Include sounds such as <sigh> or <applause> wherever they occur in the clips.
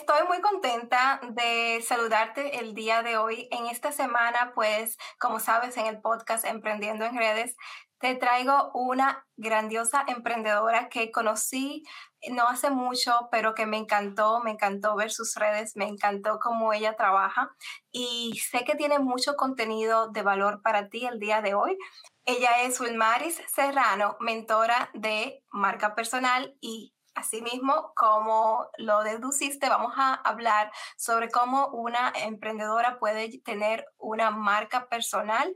Estoy muy contenta de saludarte el día de hoy. En esta semana, pues, como sabes, en el podcast Emprendiendo en Redes, te traigo una grandiosa emprendedora que conocí no hace mucho, pero que me encantó, me encantó ver sus redes, me encantó cómo ella trabaja y sé que tiene mucho contenido de valor para ti el día de hoy. Ella es Wilmaris Serrano, mentora de marca personal y Asimismo, como lo deduciste, vamos a hablar sobre cómo una emprendedora puede tener una marca personal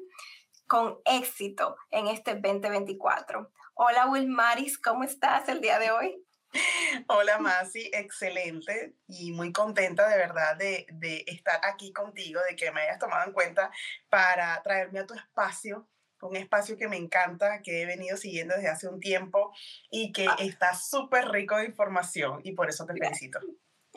con éxito en este 2024. Hola Wilmaris, ¿cómo estás el día de hoy? <laughs> Hola Masi, excelente y muy contenta de verdad de, de, estar aquí contigo, de que me hayas tomado en cuenta para traerme a tu espacio, un espacio que me encanta, que he venido siguiendo desde hace un tiempo y que ah. está súper rico de información y por eso te felicito.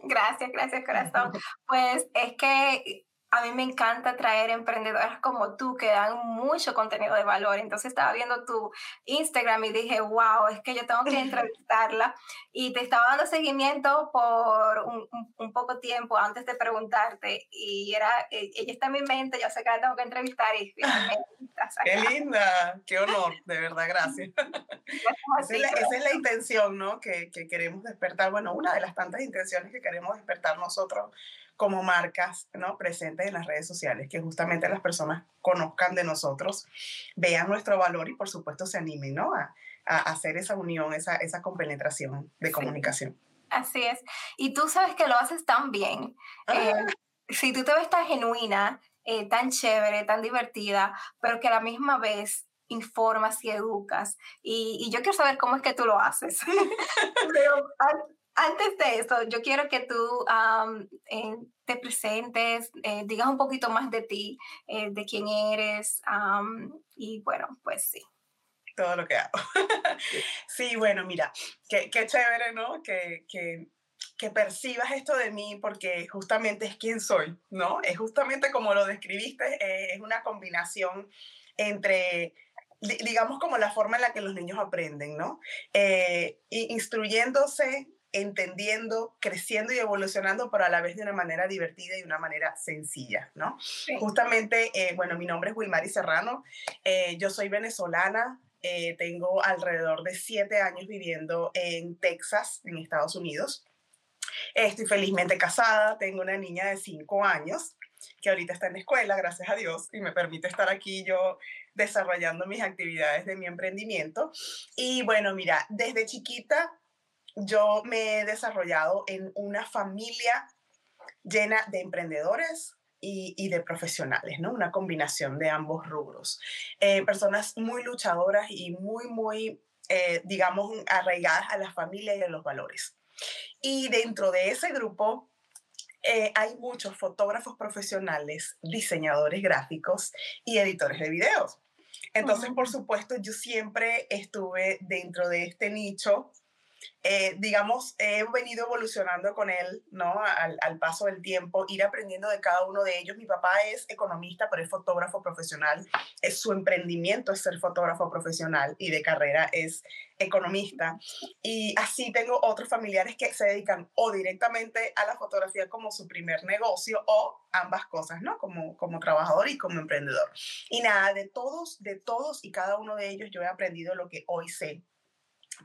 Gracias, gracias corazón. Pues es que a mí me encanta traer emprendedoras como tú que dan mucho contenido de valor. Entonces estaba viendo tu Instagram y dije, wow, es que yo tengo que <laughs> entrevistarla. Y te estaba dando seguimiento por un, un, poco tiempo antes de preguntarte. Y era, e, ella está en mi mente, yo sé que la tengo que entrevistar. Y <laughs> Qué linda, qué honor, de verdad, gracias. <laughs> esa, es la, esa, es la, intención, ¿no? Que, que queremos despertar. Bueno, una de las tantas intenciones que queremos despertar nosotros como marcas ¿no? presentes en las redes sociales, que justamente las personas conozcan de nosotros, vean nuestro valor y por supuesto se animen ¿no? a, a hacer esa unión, esa, esa compenetración de comunicación. Así es. Y tú sabes que lo haces tan bien. Eh, ah. si tú te ves tan genuina, eh, tan chévere, tan divertida, pero que a la misma vez informas y educas. Y, y, yo quiero saber cómo es que tú lo haces. <laughs> pero antes de eso, yo quiero que tú eh, te presentes, eh, digas un poquito más de ti, eh, de quién eres, y bueno, pues sí. Todo lo que hago. <laughs> sí, bueno, mira, qué, qué chévere, ¿no? Que, que, que, percibas esto de mí porque justamente es quien soy, ¿no? Es justamente como lo describiste, es una combinación entre digamos como la forma en la que los niños aprenden, ¿no? instruyéndose entendiendo, creciendo y evolucionando, pero a la vez de una manera divertida y de una manera sencilla, ¿no? Justamente, eh, bueno, mi nombre es Wilmary Serrano, eh, yo soy venezolana, eh, tengo alrededor de siete años viviendo en Texas, en Estados Unidos. Estoy felizmente casada, tengo una niña de cinco años que ahorita está en la escuela, gracias a Dios, y me permite estar aquí yo desarrollando mis actividades de mi emprendimiento. Y bueno, mira, desde chiquita yo me he desarrollado en una familia llena de emprendedores y, de profesionales, ¿no? Una combinación de ambos rubros. Eh, personas muy luchadoras y muy, muy, eh, digamos, arraigadas a la familia y a los valores. Y dentro de ese grupo eh, hay muchos fotógrafos profesionales, diseñadores gráficos y editores de videos. Entonces, por supuesto, yo siempre estuve dentro de este nicho eh, digamos, he venido evolucionando con él, ¿no? Al, al, paso del tiempo, ir aprendiendo de cada uno de ellos. Mi papá es economista, pero es fotógrafo profesional. Es su emprendimiento es ser fotógrafo profesional y de carrera es economista. Y así tengo otros familiares que se dedican o directamente a la fotografía como su primer negocio o ambas cosas, ¿no? Como, como trabajador y como emprendedor. Y nada, de todos, de todos y cada uno de ellos yo he aprendido lo que hoy sé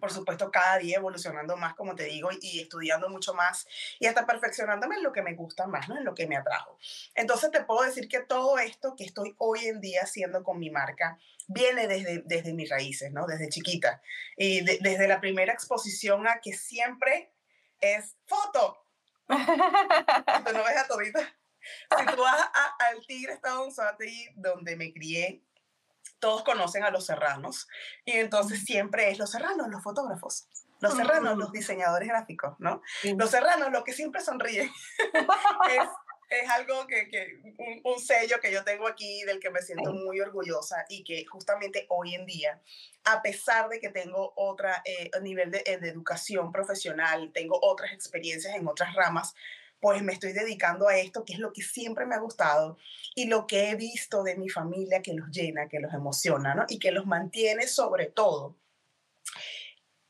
por supuesto, cada día evolucionando más, como te digo, y estudiando mucho más y hasta perfeccionándome en lo que me gusta más, ¿no? En lo que me atrajo. Entonces, te puedo decir que todo esto que estoy hoy en día haciendo con mi marca viene desde, desde mis raíces, ¿no? Desde chiquita. Y desde la primera exposición a que siempre es foto. <laughs> Tú no ves a todita. Si tú vas al Tigre Estado donde me crié, todos conocen a los serranos y entonces siempre es los serranos, los fotógrafos, los serranos, los diseñadores gráficos, ¿no? Los serranos, los que siempre sonríen. <laughs> es, es, algo que, que un, sello que yo tengo aquí del que me siento muy orgullosa y que justamente hoy en día, a pesar de que tengo otro eh, nivel de, de educación profesional, tengo otras experiencias en otras ramas, pues me estoy dedicando a esto, que es lo que siempre me ha gustado y lo que he visto de mi familia que los llena, que los emociona, ¿no? Y que los mantiene sobre todo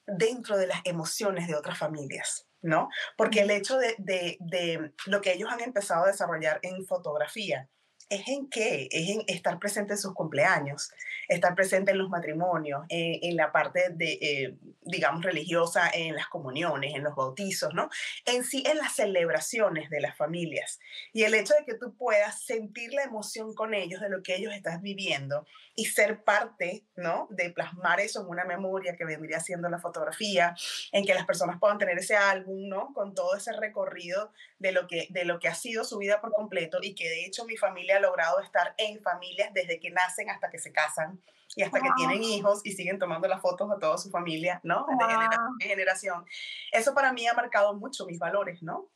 dentro de las emociones de otras familias. ¿no? Porque el hecho de, de, de lo que ellos han empezado a desarrollar en fotografía, es en qué, es en estar presente en sus cumpleaños, estar presente en los matrimonios, en, la parte de, eh, digamos, religiosa, en las comuniones, en los bautizos, ¿no? En sí, en las celebraciones de las familias. Y el hecho de que tú puedas sentir la emoción con ellos de lo que ellos están viviendo y ser parte, ¿no? De plasmar eso en una memoria que vendría siendo la fotografía, en que las personas puedan tener ese álbum, ¿no? Con todo ese recorrido de lo que, de lo que ha sido su vida por completo y que de hecho mi familia logrado estar en familias desde que nacen hasta que se casan y hasta que tienen hijos y siguen tomando las fotos a toda su familia, ¿no? De generación en generación. Eso para mí ha marcado mucho mis valores, ¿no?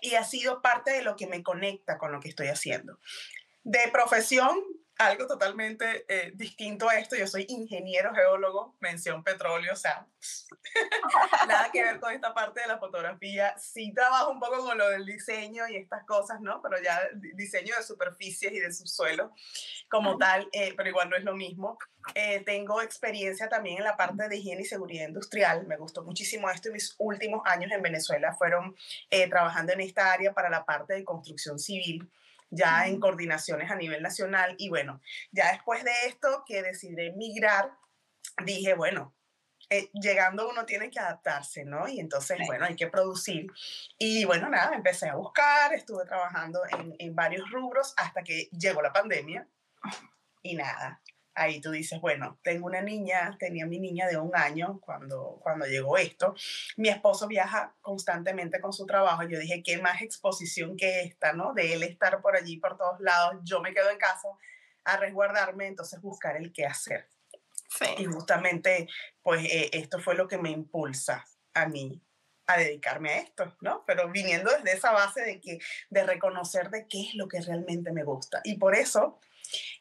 Y ha sido parte de lo que me conecta con lo que estoy haciendo. De profesión, algo totalmente eh, distinto a esto. Yo soy ingeniero geólogo, mención petróleo, o sea, <laughs> nada que ver con esta parte de la fotografía. Sí trabajo un poco con lo del diseño y estas cosas, ¿no? Pero ya diseño de superficies y de subsuelo como tal, eh, pero igual no es lo mismo. Eh, tengo experiencia también en la parte de higiene y seguridad industrial. Me gustó muchísimo esto y mis últimos años en Venezuela fueron trabajando en esta área para la parte de construcción civil ya en coordinaciones a nivel nacional. Y bueno, ya después de esto que decidí emigrar, dije, bueno, eh, llegando uno tiene que adaptarse, ¿no? Y entonces, bueno, hay que producir. Y bueno, nada, empecé a buscar, estuve trabajando en, en varios rubros hasta que llegó la pandemia y nada, ahí tú dices, bueno, tengo una niña, tenía mi niña de un año cuando, cuando llegó esto. Mi esposo viaja constantemente con su trabajo. Yo dije, ¿qué más exposición que esta, no? De él estar por allí, por todos lados. Yo me quedo en casa a resguardarme, entonces buscar el qué hacer. Sí. Y justamente, pues eh, esto fue lo que me impulsa a mí a dedicarme a esto, ¿no? Pero viniendo desde esa base de que de reconocer de qué es lo que realmente me gusta. Y por eso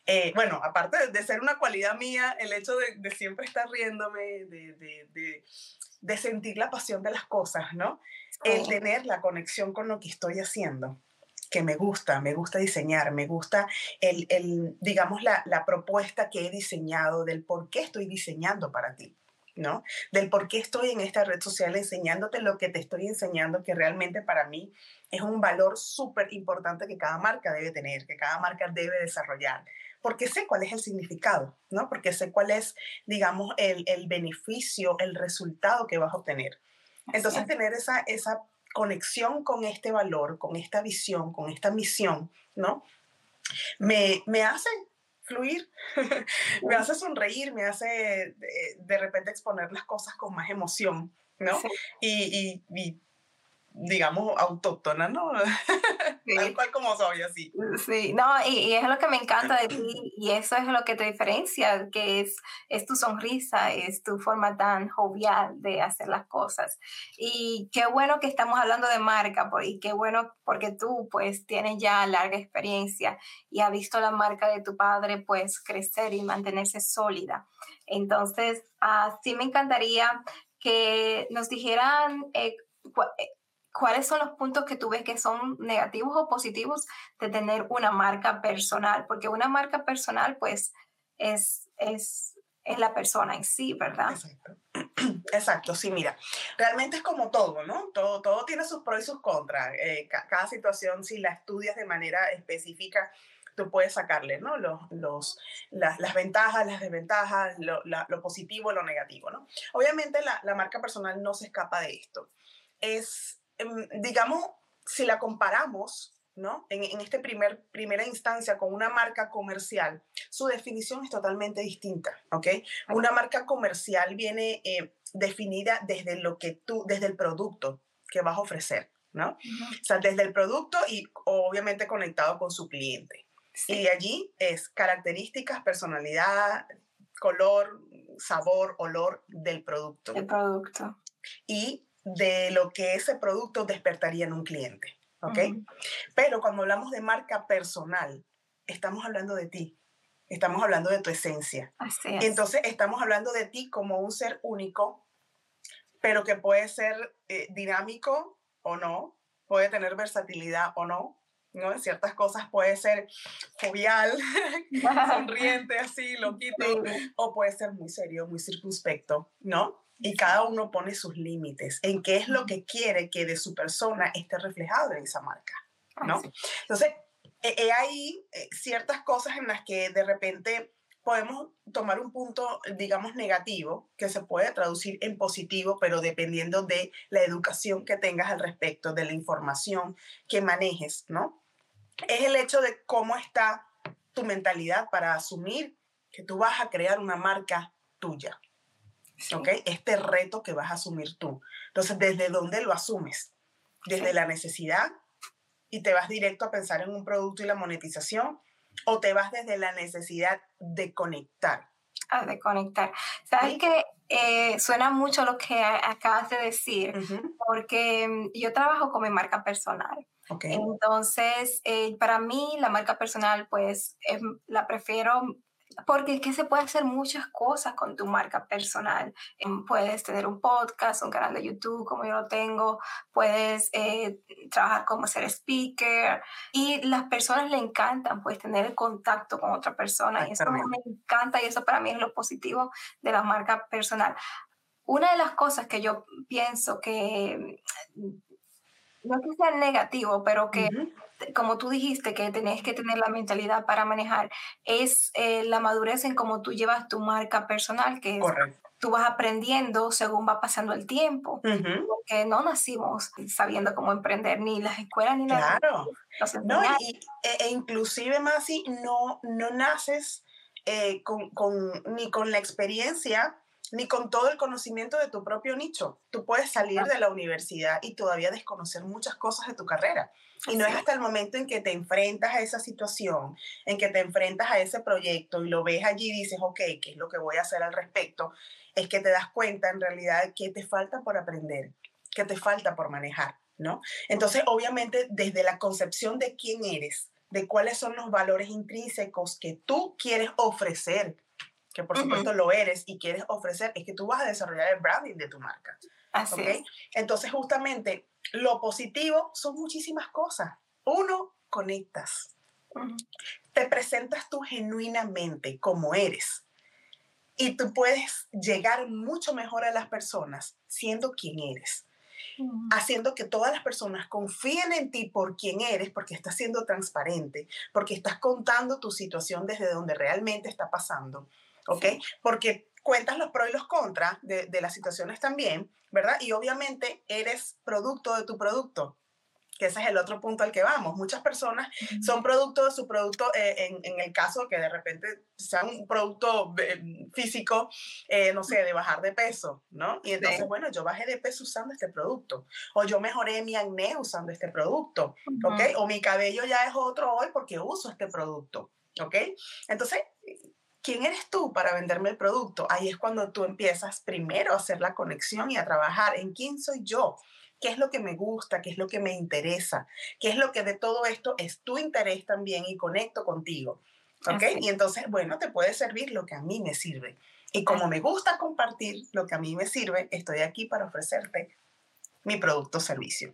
eh, bueno, aparte de, ser una cualidad mía, el hecho de, siempre estar riéndome, de, sentir la pasión de las cosas, ¿no? El tener la conexión con lo que estoy haciendo que me gusta, me gusta diseñar, me gusta el, el digamos, la, la, propuesta que he diseñado del por qué estoy diseñando para ti, ¿no? Del por qué estoy en esta red social enseñándote lo que te estoy enseñando, que realmente para mí es un valor súper importante que cada marca debe tener, que cada marca debe desarrollar, porque sé cuál es el significado, ¿no? Porque sé cuál es, digamos, el, el beneficio, el resultado que vas a obtener. Entonces, tener esa, esa conexión con este valor, con esta visión, con esta misión, ¿no? Me, me hace fluir, <laughs> me hace sonreír, me hace de, de, repente exponer las cosas con más emoción, ¿no? Y, y, y digamos, autóctona, ¿no? <laughs> Sí. Tal cual como soy, así. Sí, no, y, es lo que me encanta de ti, y eso es lo que te diferencia, que es, es tu sonrisa, es tu forma tan jovial de hacer las cosas. Y qué bueno que estamos hablando de marca, y qué bueno porque tú, pues, tienes ya larga experiencia y has visto la marca de tu padre, pues, crecer y mantenerse sólida. Entonces, uh, sí me encantaría que nos dijeran... Eh, eh ¿cuáles son los puntos que tú ves que son negativos o positivos de tener una marca personal? Porque una marca personal, pues, es, es, es la persona en sí, ¿verdad? Exacto. <clears throat> Exacto, sí, mira, realmente es como todo, ¿no? Todo, todo tiene sus pros y sus contras. Eh, cada situación, si la estudias de manera específica, tú puedes sacarle, ¿no? Los, los, las, las ventajas, las desventajas, lo, lo, positivo, lo negativo, ¿no? Obviamente la, la marca personal no se escapa de esto. Es digamos, si la comparamos, ¿no? En, en esta primer, primera instancia con una marca comercial, su definición es totalmente distinta, ¿ok? Una marca comercial viene eh, definida desde lo que tú, desde el producto que vas a ofrecer, ¿no? O sea, desde el producto y obviamente conectado con su cliente. Y de allí es características, personalidad, color, sabor, olor del producto. El producto. Y de lo que ese producto despertaría en un cliente. ¿Ok? Pero cuando hablamos de marca personal, estamos hablando de ti. Estamos hablando de tu esencia. Así es. Entonces, estamos hablando de ti como un ser único, pero que puede ser eh, dinámico o no, puede tener versatilidad o no, ¿no? En ciertas cosas puede ser jovial, <laughs> sonriente, así, loquito, o puede ser muy serio, muy circunspecto, ¿no? Y cada uno pone sus límites en qué es lo que quiere que de su persona esté reflejado en esa marca, ¿no? Entonces, hay ciertas cosas en las que de repente podemos tomar un punto, digamos, negativo, que se puede traducir en positivo, pero dependiendo de la educación que tengas al respecto, de la información que manejes, ¿no? Es el hecho de cómo está tu mentalidad para asumir que tú vas a crear una marca tuya. ¿Ok? Este reto que vas a asumir tú. Entonces, ¿desde dónde lo asumes? Desde la necesidad y te vas directo a pensar en un producto y la monetización o te vas desde la necesidad de conectar? Ah, de conectar. ¿Sabes que eh, suena mucho lo que acabas de decir, porque mm, yo trabajo con mi marca personal. Okay. Entonces, eh, para mí la marca personal, pues em, la prefiero porque es que se puede hacer muchas cosas con tu marca personal. Em, puedes tener un podcast, un canal de YouTube como yo lo tengo, puedes eh, trabajar como ser speaker y las personas le encantan pues tener el contacto con otra persona y eso me encanta y eso para mí es lo positivo de la marca personal. Una de las cosas que yo pienso que no es que sea negativo, pero que como tú dijiste, que tenés que tener la mentalidad para manejar, es eh, la madurez en cómo tú llevas tu marca personal, que tú vas aprendiendo según va pasando el tiempo, porque no nacimos sabiendo cómo emprender, ni las escuelas ni nada. Claro. No, y, e, e, inclusive, Masi, no, no naces eh, con, con, ni con la experiencia ni con todo el conocimiento de tu propio nicho. Tú puedes salir de la universidad y todavía desconocer muchas cosas de tu carrera. Y no es hasta el momento en que te enfrentas a esa situación, en que te enfrentas a ese proyecto y lo ves allí y dices, ok, ¿qué es lo que voy a hacer al respecto? Es que te das cuenta en realidad que te falta por aprender, que te falta por manejar, ¿no? Entonces, obviamente, desde la concepción de quién eres, de cuáles son los valores intrínsecos que tú quieres ofrecer que por supuesto lo eres y quieres ofrecer, es que tú vas a desarrollar el branding de tu marca. Así es. Entonces, justamente, lo positivo son muchísimas cosas. Uno, conectas. Te presentas tú genuinamente como eres. Y tú puedes llegar mucho mejor a las personas siendo quien eres. Haciendo que todas las personas confíen en ti por quien eres, porque estás siendo transparente, porque estás contando tu situación desde donde realmente está pasando ¿ok? Porque cuentas los pros y los contras de, de, las situaciones también, ¿verdad? Y obviamente eres producto de tu producto, que ese es el otro punto al que vamos. Muchas personas son producto de su producto, eh, en, en, el caso que de repente sea un producto eh, físico, eh, no sé, de bajar de peso, ¿no? Y entonces, bueno, yo bajé de peso usando este producto, o yo mejoré mi acné usando este producto, ¿ok? O mi cabello ya es otro hoy porque uso este producto, ¿ok? Entonces, ¿quién eres tú para venderme el producto? Ahí es cuando tú empiezas primero a hacer la conexión y a trabajar en quién soy yo, qué es lo que me gusta, qué es lo que me interesa, qué es lo que de todo esto es tu interés también y conecto contigo. ¿Ok? Y entonces, bueno, te puede servir lo que a mí me sirve. Y como me gusta compartir lo que a mí me sirve, estoy aquí para ofrecerte mi producto o servicio.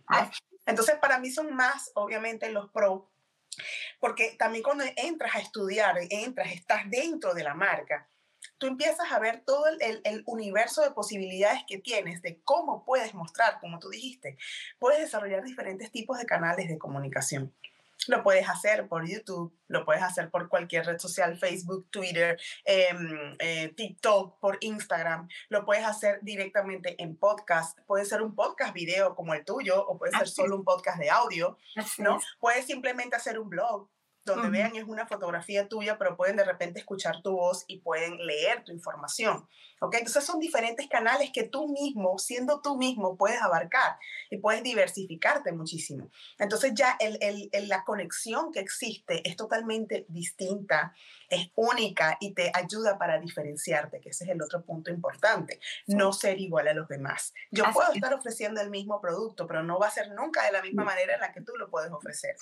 Entonces, para mí son más, obviamente, los pros porque también cuando entras a estudiar, entras, estás dentro de la marca, tú empiezas a ver todo el, el, universo de posibilidades que tienes, de cómo puedes mostrar, como tú dijiste, puedes desarrollar diferentes tipos de canales de comunicación. Lo puedes hacer por YouTube, lo puedes hacer por cualquier red social, Facebook, Twitter, em, eh, TikTok, por Instagram. Lo puedes hacer directamente en podcast. Puede ser un podcast video como el tuyo o puede ser solo un podcast de audio, ¿no? Puedes simplemente hacer un blog donde vean es una fotografía tuya, pero pueden de repente escuchar tu voz y pueden leer tu información. ¿ok? Entonces son diferentes canales que tú mismo, siendo tú mismo, puedes abarcar y puedes diversificarte muchísimo. Entonces ya el, el, la conexión que existe es totalmente distinta, es única y te ayuda para diferenciarte, que ese es el otro punto importante, no ser igual a los demás. Yo puedo estar ofreciendo el mismo producto, pero no va a ser nunca de la misma mm. manera en la que tú lo puedes ofrecer.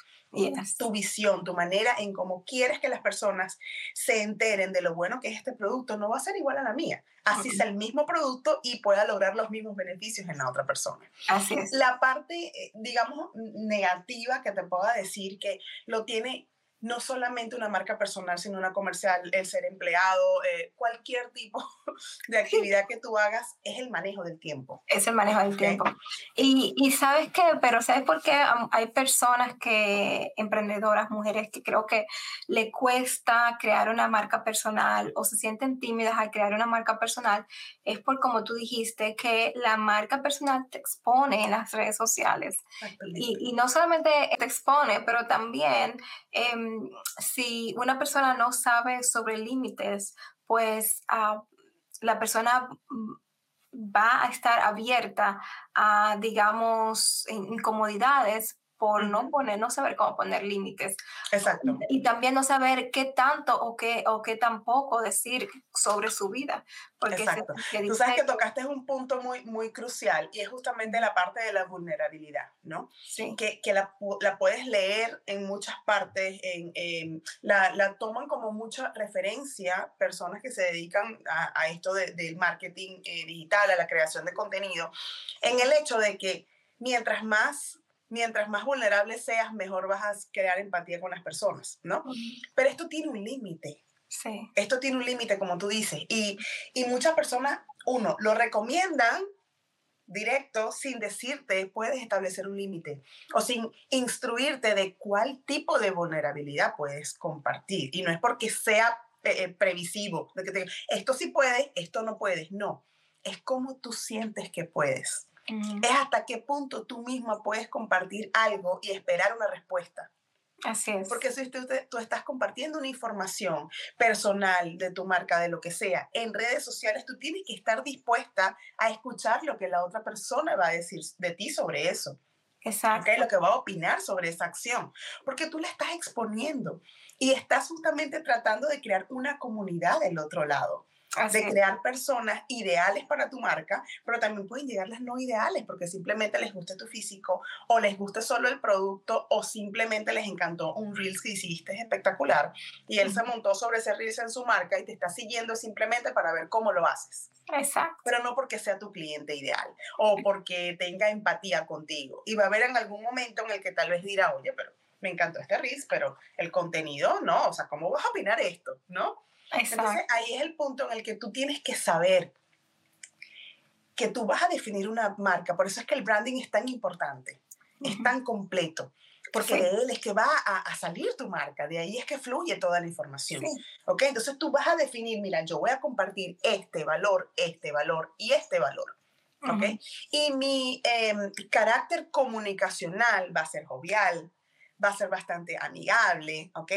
Tu visión, tu manera en cómo quieres que las personas se enteren de lo bueno que es este producto, no va a ser igual a la mía así sea el mismo producto y pueda lograr los mismos beneficios en la otra persona. Así es. La parte, eh, digamos, negativa que te puedo decir que lo tiene no solamente una marca personal, sino una comercial, el ser empleado, eh, cualquier tipo <laughs> de actividad que tú hagas, es el manejo del tiempo. Es el manejo del tiempo. Y, y, sabes qué, pero ¿sabes por qué hay personas que, emprendedoras, mujeres, que creo que le cuesta crear una marca personal o se sienten tímidas al crear una marca personal? Es por, como tú dijiste, que la marca personal te expone en las redes sociales. Y, y no solamente te expone, pero también... Em, si una persona no sabe sobre límites, pues ah, la persona va a estar abierta a, digamos, incomodidades por no poner, no saber cómo poner límites. Exacto. Y, también no saber qué tanto o qué, o qué tampoco decir sobre su vida. Porque Exacto. Tú sabes que tocaste un punto muy, muy crucial y es justamente la parte de la vulnerabilidad, ¿no? Sí. Que, que la, la, puedes leer en muchas partes, en, la, la, toman como mucha referencia personas que se dedican a, a esto del marketing eh, digital, a la creación de contenido, en el hecho de que mientras más mientras más vulnerable seas, mejor vas a crear empatía con las personas, ¿no? Pero esto tiene un límite. Sí. Esto tiene un límite, como tú dices. Y, y muchas personas, uno, lo recomiendan directo sin decirte, puedes establecer un límite o sin instruirte de cuál tipo de vulnerabilidad puedes compartir. Y no es porque sea eh, eh, previsivo, de que te, esto sí puedes, esto no puedes, no. Es como tú sientes que puedes. Es hasta qué punto tú misma puedes compartir algo y esperar una respuesta. Así es. Porque si tú, tú, estás compartiendo una información personal de tu marca, de lo que sea, en redes sociales, tú tienes que estar dispuesta a escuchar lo que la otra persona va a decir de ti sobre eso. Exacto. Lo que va a opinar sobre esa acción. Porque tú la estás exponiendo y estás justamente tratando de crear una comunidad del otro lado de crear personas ideales para tu marca, pero también pueden llegar las no ideales porque simplemente les gusta tu físico o les gusta solo el producto o simplemente les encantó un Reels que hiciste espectacular y él se montó sobre ese Reels en su marca y te está siguiendo simplemente para ver cómo lo haces. Exacto. Pero no porque sea tu cliente ideal o porque tenga empatía contigo. Y va a haber en algún momento en el que tal vez dirá, oye, pero me encantó este Reels, pero el contenido no, o sea, ¿cómo vas a opinar esto? ¿No? Entonces ahí es el punto en el que tú tienes que saber que tú vas a definir una marca. Por eso es que el branding es tan importante, es tan completo, porque de él es que va a, salir tu marca, de ahí es que fluye toda la información. ¿Ok? Entonces tú vas a definir, mira, yo voy a compartir este valor, este valor y este valor. ¿Ok? Y mi em, carácter comunicacional va a ser jovial, va a ser bastante amigable, ¿ok?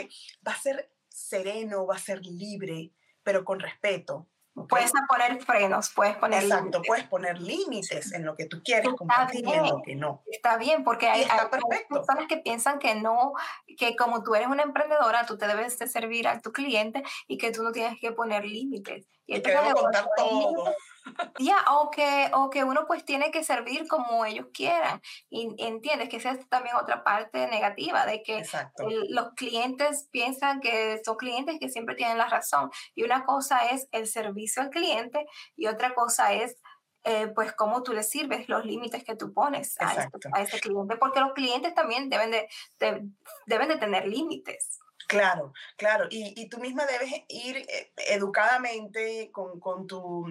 Va a ser sereno, va a ser libre, pero con respeto. Puedes poner frenos, puedes poner Exacto, puedes poner límites en lo que tú quieres compartir y en lo que no. Está bien, porque hay, hay, personas que piensan que no, que como tú eres una emprendedora, tú te debes de servir a tu cliente y que tú no tienes que poner límites. Y, contar todo. Ya, o, que, o que uno pues tiene que servir como ellos quieran. Y entiendes que esa es también otra parte negativa, de que los clientes piensan que son clientes que siempre tienen la razón. Y una cosa es el servicio al cliente y otra cosa es eh, pues cómo tú le sirves, los límites que tú pones a, este, a ese cliente, porque los clientes también deben de, deben de tener límites. Claro, claro. Y, y, tú misma debes ir eh, educadamente con, con, tu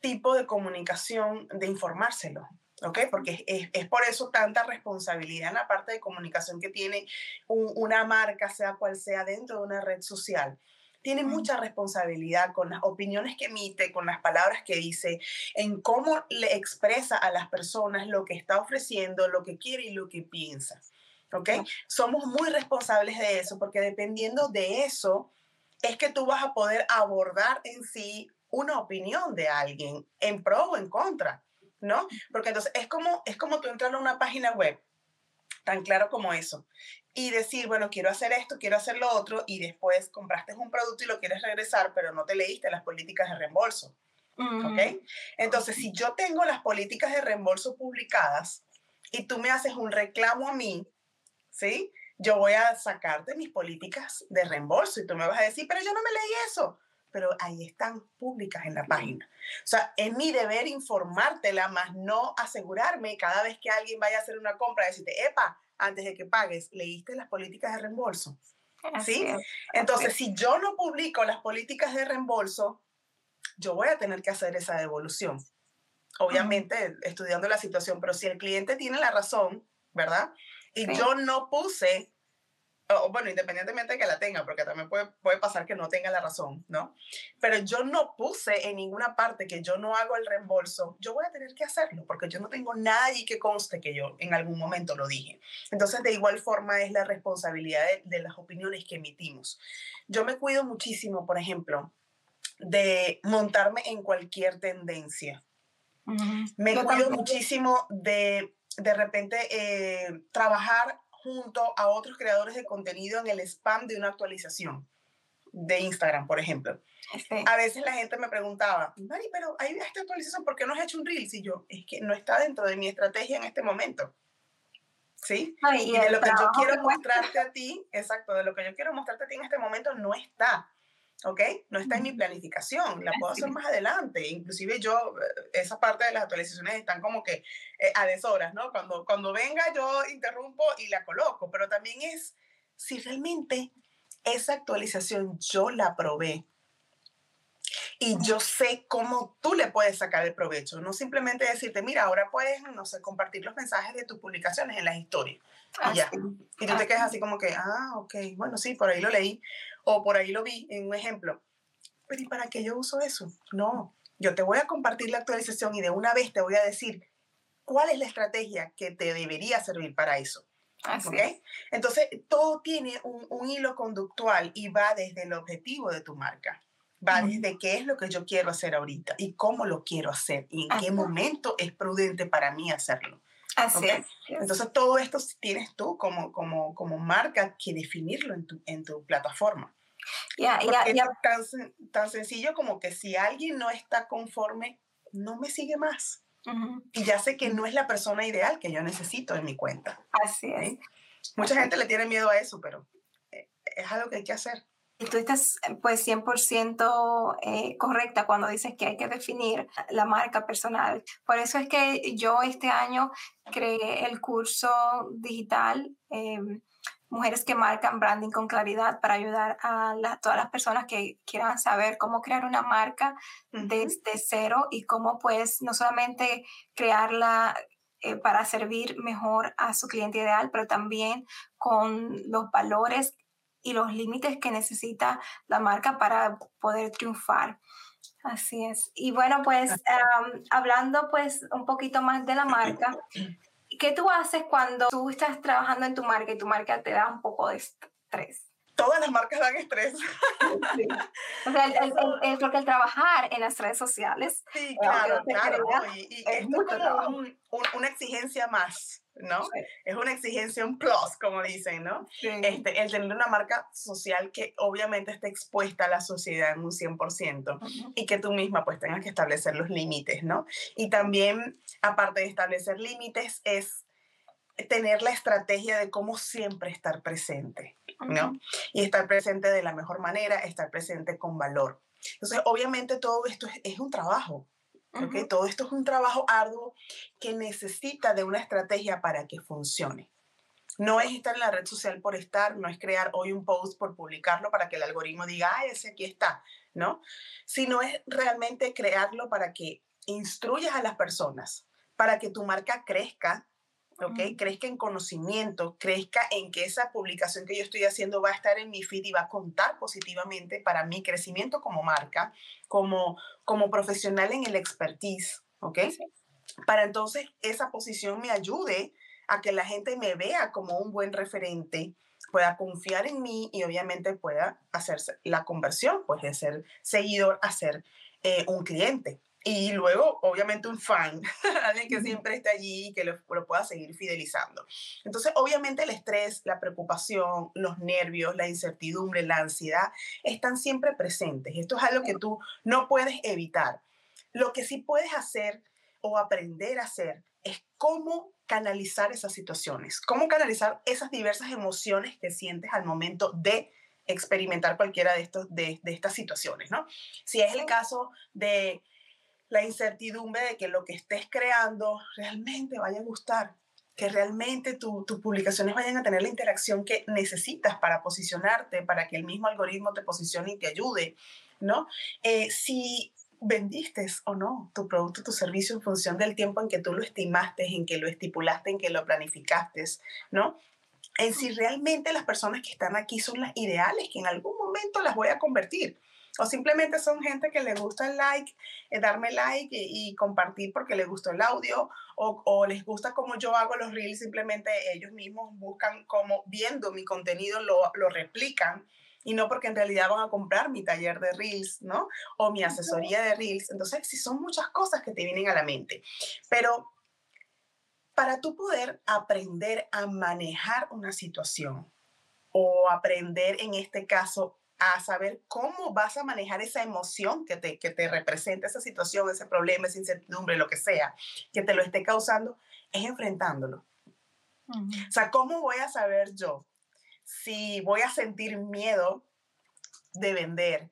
tipo de comunicación de informárselo. ¿ok? Porque es, es, por eso tanta responsabilidad en la parte de comunicación que tiene una marca, sea cual sea, dentro de una red social. Tiene mucha responsabilidad con las opiniones que emite, con las palabras que dice, en cómo le expresa a las personas lo que está ofreciendo, lo que quiere y lo que piensa. ¿Ok? Somos muy responsables de eso porque dependiendo de eso es que tú vas a poder abordar en sí una opinión de alguien en pro o en contra, ¿no? Porque entonces es como, es como tú entrar a una página web, tan claro como eso, y decir, bueno, quiero hacer esto, quiero hacer lo otro, y después compraste un producto y lo quieres regresar, pero no te leíste las políticas de reembolso. ¿Ok? Entonces, si yo tengo las políticas de reembolso publicadas y tú me haces un reclamo a mí, ¿sí? Yo voy a sacarte mis políticas de reembolso y tú me vas a decir, pero yo no me leí eso pero ahí están públicas en la página. O sea, es mi deber informártela, más no asegurarme cada vez que alguien vaya a hacer una compra, decirte, epa, antes de que pagues, ¿leíste las políticas de reembolso? ¿Sí? Entonces, si yo no publico las políticas de reembolso, yo voy a tener que hacer esa devolución. Obviamente, estudiando la situación, pero si el cliente tiene la razón, ¿verdad? Y yo no puse bueno, independientemente de que la tenga, porque también puede, puede pasar que no tenga la razón, ¿no? Pero yo no puse en ninguna parte que yo no hago el reembolso, yo voy a tener que hacerlo, porque yo no tengo nadie que conste que yo en algún momento lo dije. Entonces, de igual forma es la responsabilidad de, las opiniones que emitimos. Yo me cuido muchísimo, por ejemplo, de montarme en cualquier tendencia. Me cuido muchísimo de de repente eh, trabajar junto a otros creadores de contenido en el spam de una actualización de Instagram, por ejemplo. A veces la gente me preguntaba, Mari, pero hay esta actualización, ¿por qué no has hecho un reel? Y yo, es que no está dentro de mi estrategia en este momento. ¿Sí? y, de lo que yo quiero mostrarte a ti, exacto, de lo que yo quiero mostrarte a ti en este momento no está. ¿Ok? No está en mi planificación, la puedo hacer más adelante. Inclusive yo, eh, esa parte de las actualizaciones están como que eh, a deshoras, ¿no? Cuando, cuando venga yo interrumpo y la coloco, pero también es si realmente esa actualización yo la probé y yo sé cómo tú le puedes sacar el provecho, no simplemente decirte, mira, ahora puedes, no sé, compartir los mensajes de tus publicaciones en las historias. Y ya. Y tú te quedas así como que, ah, ok, bueno, sí, por ahí lo leí o por ahí lo vi en un ejemplo. Pero ¿y para qué yo uso eso? No, yo te voy a compartir la actualización y de una vez te voy a decir cuál es la estrategia que te debería servir para eso. ¿Okay? Entonces, todo tiene un, un, hilo conductual y va desde el objetivo de tu marca. Va desde qué es lo que yo quiero hacer ahorita y cómo lo quiero hacer y en qué momento es prudente para mí hacerlo. Así es. Entonces, todo esto tienes tú como, como, como marca que definirlo en tu, en tu plataforma. Ya, ya, ya. Tan, tan sencillo como que si alguien no está conforme, no me sigue más. Y ya sé que no es la persona ideal que yo necesito en mi cuenta. Así es. Mucha gente le tiene miedo a eso, pero eh, es algo que hay que hacer. Y tú estás pues 100% eh, correcta cuando dices que hay que definir la marca personal. Por eso es que yo este año creé el curso digital eh, Mujeres que marcan branding con claridad para ayudar a todas las personas que quieran saber cómo crear una marca desde cero y cómo pues no solamente crearla eh, para servir mejor a su cliente ideal, pero también con los valores y los límites que necesita la marca para poder triunfar. Así es. Y bueno, pues hablando pues un poquito más de la marca, ¿qué tú haces cuando tú estás trabajando en tu marca y tu marca te da un poco de estrés? Todas las marcas dan estrés. <laughs> O sea, el, porque el trabajar en las redes sociales. Sí, claro, claro. y, es, como una exigencia más. ¿No? Es una exigencia, un plus, como dicen, ¿no? Este, el tener una marca social que obviamente esté expuesta a la sociedad en un 100% y que tú misma pues tengas que establecer los límites, ¿no? Y también, aparte de establecer límites, es tener la estrategia de cómo siempre estar presente, ¿no? Y estar presente de la mejor manera, estar presente con valor. Entonces, obviamente todo esto es un trabajo, todo esto es un trabajo arduo que necesita de una estrategia para que funcione. No es estar en la red social por estar, no es crear hoy un post por publicarlo para que el algoritmo diga, ah, ese aquí está, ¿no? Sino es realmente crearlo para que instruyas a las personas, para que tu marca crezca ¿ok? Crezca en conocimiento, crezca en que esa publicación que yo estoy haciendo va a estar en mi feed y va a contar positivamente para mi crecimiento como marca, como, como profesional en el expertise, ¿ok? Para entonces esa posición me ayude a que la gente me vea como un buen referente, pueda confiar en mí y obviamente pueda hacerse la conversión, pues de ser seguidor a ser eh, un cliente. Y luego, obviamente, un fan, <laughs> alguien que siempre esté allí y que lo, pueda seguir fidelizando. Entonces, obviamente, el estrés, la preocupación, los nervios, la incertidumbre, la ansiedad están siempre presentes. Esto es algo que tú no puedes evitar. Lo que sí puedes hacer o aprender a hacer es cómo canalizar esas situaciones, cómo canalizar esas diversas emociones que sientes al momento de experimentar cualquiera de, estos, de, de estas situaciones, ¿no? Si es el caso de la incertidumbre de que lo que estés creando realmente vaya a gustar. que realmente tus publicaciones vayan a tener la interacción que necesitas para posicionarte, para que el mismo algoritmo te posicione y te ayude, ¿no? Eh, si vendiste o no tu producto, tu servicio en función del tiempo en que tú lo estimaste, en que lo estipulaste, en que lo planificaste, ¿no? En si realmente las personas que están aquí son las ideales, que en algún momento las voy a convertir. O simplemente son gente que le gusta el like, eh, darme like y, compartir porque le gustó el audio, o, o, les gusta como yo hago los reels, simplemente ellos mismos buscan como viendo mi contenido lo, lo replican y no porque en realidad van a comprar mi taller de Reels, ¿no? O mi asesoría de Reels. Entonces, sí, son muchas cosas que te vienen a la mente. Pero para tú poder aprender a manejar una situación o aprender en este caso a saber cómo vas a manejar esa emoción que te, que te representa esa situación, ese problema, esa incertidumbre, lo que sea, que te lo esté causando, es enfrentándolo. O sea, ¿cómo voy a saber yo si voy a sentir miedo de vender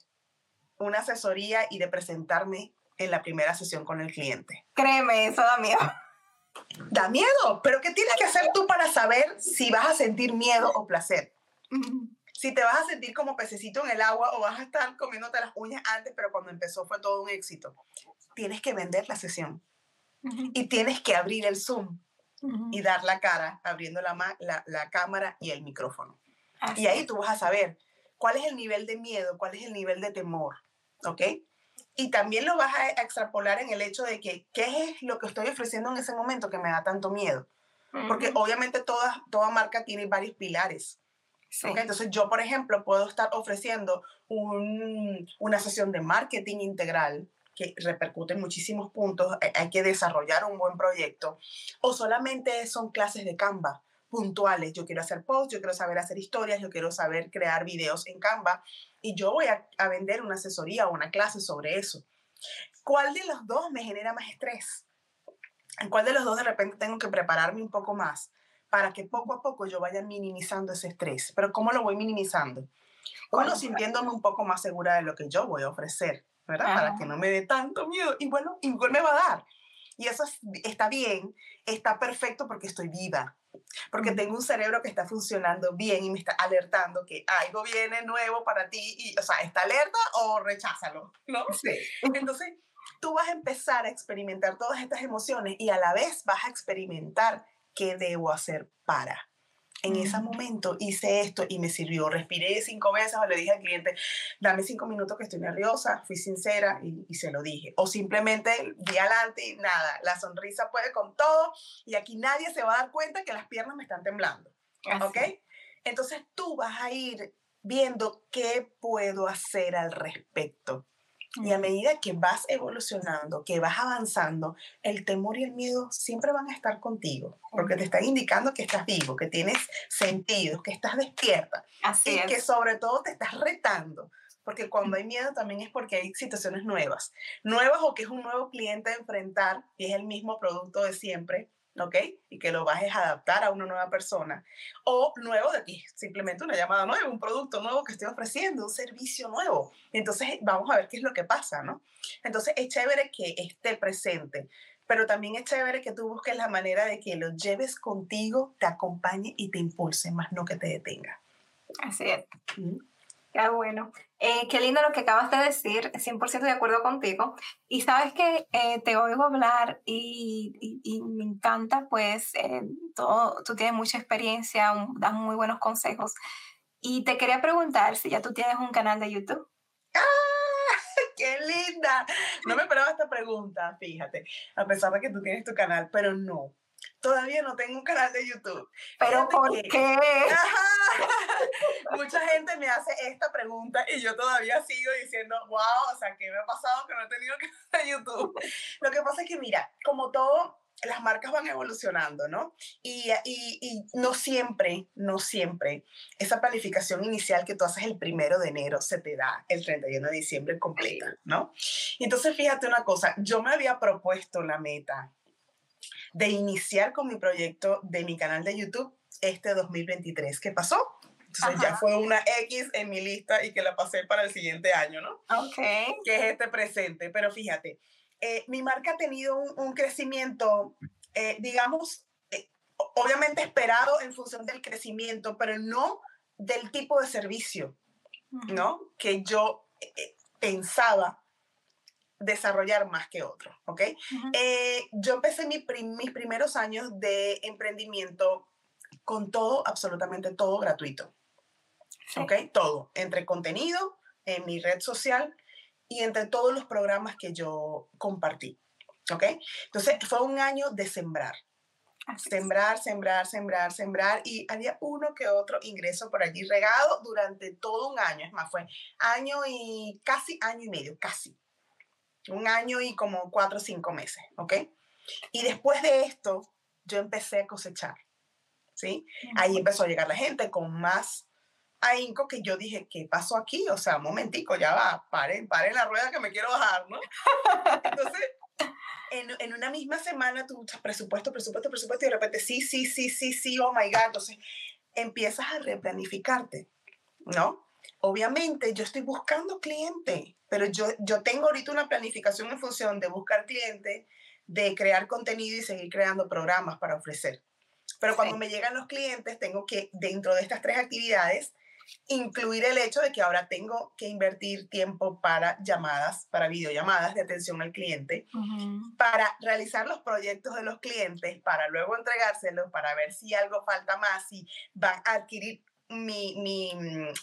una asesoría y de presentarme en la primera sesión con el cliente. Créeme, eso da miedo. Da miedo, pero ¿qué tienes que hacer tú para saber si vas a sentir miedo o placer? Si te vas a sentir como pececito en el agua o vas a estar comiéndote las uñas antes, pero cuando empezó fue todo un éxito. Tienes que vender la sesión y tienes que abrir el Zoom y dar la cara abriendo la, la cámara y el micrófono y ahí tú vas a saber cuál es el nivel de miedo, cuál es el nivel de temor, ¿ok? Y también lo vas a extrapolar en el hecho de que, ¿qué es lo que estoy ofreciendo en ese momento que me da tanto miedo? Porque obviamente toda, toda marca tiene varios pilares. Entonces yo, por ejemplo, puedo estar ofreciendo un, una sesión de marketing integral que repercute en muchísimos puntos, hay que desarrollar un buen proyecto, o solamente son clases de Canva, puntuales. Yo quiero hacer posts, yo quiero saber hacer historias, yo quiero saber crear videos en Canva y yo voy a, vender una asesoría o una clase sobre eso. ¿Cuál de los dos me genera más estrés? ¿En cuál de los dos de repente tengo que prepararme un poco más para que poco a poco yo vaya minimizando ese estrés? Pero ¿cómo lo voy minimizando? Bueno, sintiéndome un poco más segura de lo que yo voy a ofrecer, ¿verdad? Para que no me dé tanto miedo. Y bueno, igual me va a dar. Y eso está bien, está perfecto porque estoy viva, porque tengo un cerebro que está funcionando bien y me está alertando que algo viene nuevo para ti y, o sea, está alerta o recházalo, ¿no? Sí. Entonces, tú vas a empezar a experimentar todas estas emociones y a la vez vas a experimentar qué debo hacer para en ese momento hice esto y me sirvió. Respiré cinco veces o le dije al cliente, dame cinco minutos que estoy nerviosa, fui sincera y, se lo dije. O simplemente di adelante y nada, la sonrisa puede con todo y aquí nadie se va a dar cuenta que las piernas me están temblando. ¿Ok? Entonces tú vas a ir viendo qué puedo hacer al respecto. Y a medida que vas evolucionando, que vas avanzando, el temor y el miedo siempre van a estar contigo, porque te están indicando que estás vivo, que tienes sentido, que estás despierta y que sobre todo te estás retando, porque cuando hay miedo también es porque hay situaciones nuevas, nuevas o que es un nuevo cliente a enfrentar y es el mismo producto de siempre ¿ok? Y que lo vas a adaptar a una nueva persona. O nuevo de ti, simplemente una llamada nueva, un producto nuevo que estoy ofreciendo, un servicio nuevo. Entonces, vamos a ver qué es lo que pasa, ¿no? Entonces, es chévere que esté presente, pero también es chévere que tú busques la manera de que lo lleves contigo, te acompañe y te impulse, más no que te detenga. Así es. Qué bueno. Eh, qué lindo lo que acabas de decir, 100% de acuerdo contigo. Y sabes que eh, te oigo hablar y, me encanta, pues, eh, todo, tú tienes mucha experiencia, das muy buenos consejos. Y te quería preguntar si ya tú tienes un canal de YouTube. ¡Ah! <laughs> ¡Qué linda! No me esperaba esta pregunta, fíjate, a pesar de que tú tienes tu canal, pero no. Todavía no tengo un canal de YouTube. ¿Pero por qué? <laughs> Mucha gente me hace esta pregunta y yo todavía sigo diciendo, wow, o sea, ¿qué me ha pasado que no he tenido <laughs> canal de YouTube? Lo que pasa es que, mira, como todo, las marcas van evolucionando, ¿no? Y, y, y, no siempre, no siempre, esa planificación inicial que tú haces el primero de enero se te da el 31 de diciembre completa, ¿no? Y entonces fíjate una cosa, yo me había propuesto la meta de iniciar con mi proyecto de mi canal de YouTube este 2023. ¿Qué pasó? Entonces ya fue una X en mi lista y que la pasé para el siguiente año, ¿no? Ok. Que es este presente. Pero fíjate, eh, mi marca ha tenido un, crecimiento, eh, digamos, eh, obviamente esperado en función del crecimiento, pero no del tipo de servicio, ¿no? Que yo pensaba desarrollar más que otro, ¿ok? Eh, yo empecé mis primeros años de emprendimiento con todo, absolutamente todo gratuito, ¿ok? Todo, entre contenido, en mi red social y entre todos los programas que yo compartí, ¿ok? Entonces fue un año de sembrar, sembrar, sembrar, sembrar, sembrar y había uno que otro ingreso por allí regado durante todo un año, es más, fue año y casi año y medio, casi, un año y como cuatro o cinco meses, ¿ok? Y después de esto, yo empecé a cosechar, ¿sí? Ahí empezó a llegar la gente con más ahínco que yo dije, ¿qué pasó aquí? O sea, un momentico, ya va, paren, paren la rueda que me quiero bajar, ¿no? <laughs> Entonces, en, en, una misma semana tú presupuesto, presupuesto, presupuesto y de repente sí, sí, sí, sí, sí, oh my God. Entonces, empiezas a replanificarte, ¿no? Obviamente yo estoy buscando cliente, pero yo, yo tengo ahorita una planificación en función de buscar cliente, de crear contenido y seguir creando programas para ofrecer. Pero cuando me llegan los clientes, tengo que, dentro de estas tres actividades, incluir el hecho de que ahora tengo que invertir tiempo para llamadas, para videollamadas de atención al cliente, para realizar los proyectos de los clientes, para luego entregárselos, para ver si algo falta más, si van a adquirir mi, mi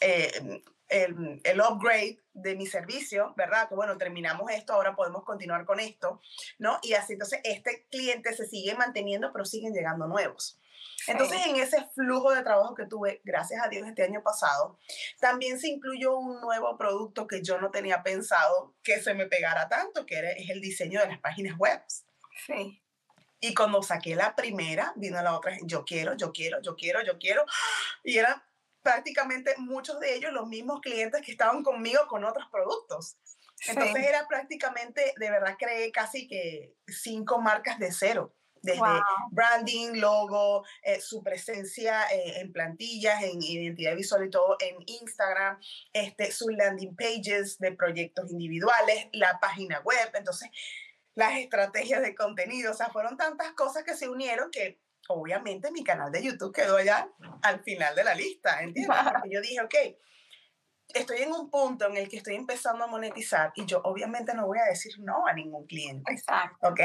eh, el, el, upgrade de mi servicio, ¿verdad? Que bueno, terminamos esto, ahora podemos continuar con esto, ¿no? Y así entonces este cliente se sigue manteniendo, pero siguen llegando nuevos. Entonces, en ese flujo de trabajo que tuve, gracias a Dios, este año pasado, también se incluyó un nuevo producto que yo no tenía pensado que se me pegara tanto, que era, es el diseño de las páginas web. Sí. Y cuando saqué la primera, vino la otra, yo quiero, yo quiero, yo quiero, yo quiero. Y eran prácticamente muchos de ellos los mismos clientes que estaban conmigo con otros productos. Entonces era prácticamente, de verdad, creé casi que cinco marcas de cero desde branding, logo, eh, su presencia eh, en plantillas, en identidad visual y todo en Instagram, este, sus landing pages de proyectos individuales, la página web, entonces las estrategias de contenido, o sea, fueron tantas cosas que se unieron que obviamente mi canal de YouTube quedó allá al final de la lista, ¿entiendes? Porque yo dije, ok, estoy en un punto en el que estoy empezando a monetizar y yo obviamente no voy a decir no a ningún cliente. Exacto. ¿Ok?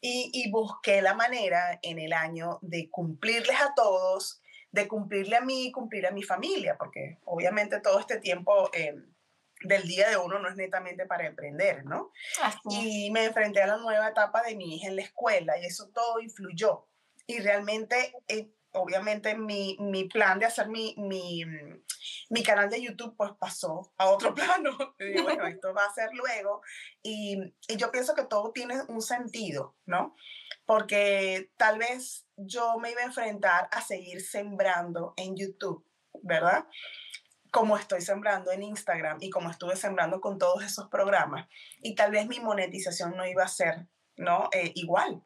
Y, y busqué la manera en el año de cumplirles a todos, de cumplirle a mí y cumplir a mi familia, porque obviamente todo este tiempo... Eh, del día de uno no es netamente para emprender, ¿no? Y me enfrenté a la nueva etapa de mi hija en la escuela y eso todo influyó. Y realmente eh, obviamente mi, mi, plan de hacer mi, mi, mi, canal de YouTube pues pasó a otro <laughs> plano. Y bueno, <laughs> esto va a ser luego. Y, y, yo pienso que todo tiene un sentido, ¿no? Porque tal vez yo me iba a enfrentar a seguir sembrando en YouTube, ¿verdad? Como estoy sembrando en Instagram y como estuve sembrando con todos esos programas. Y tal vez mi monetización no iba a ser, ¿no? Eh, igual.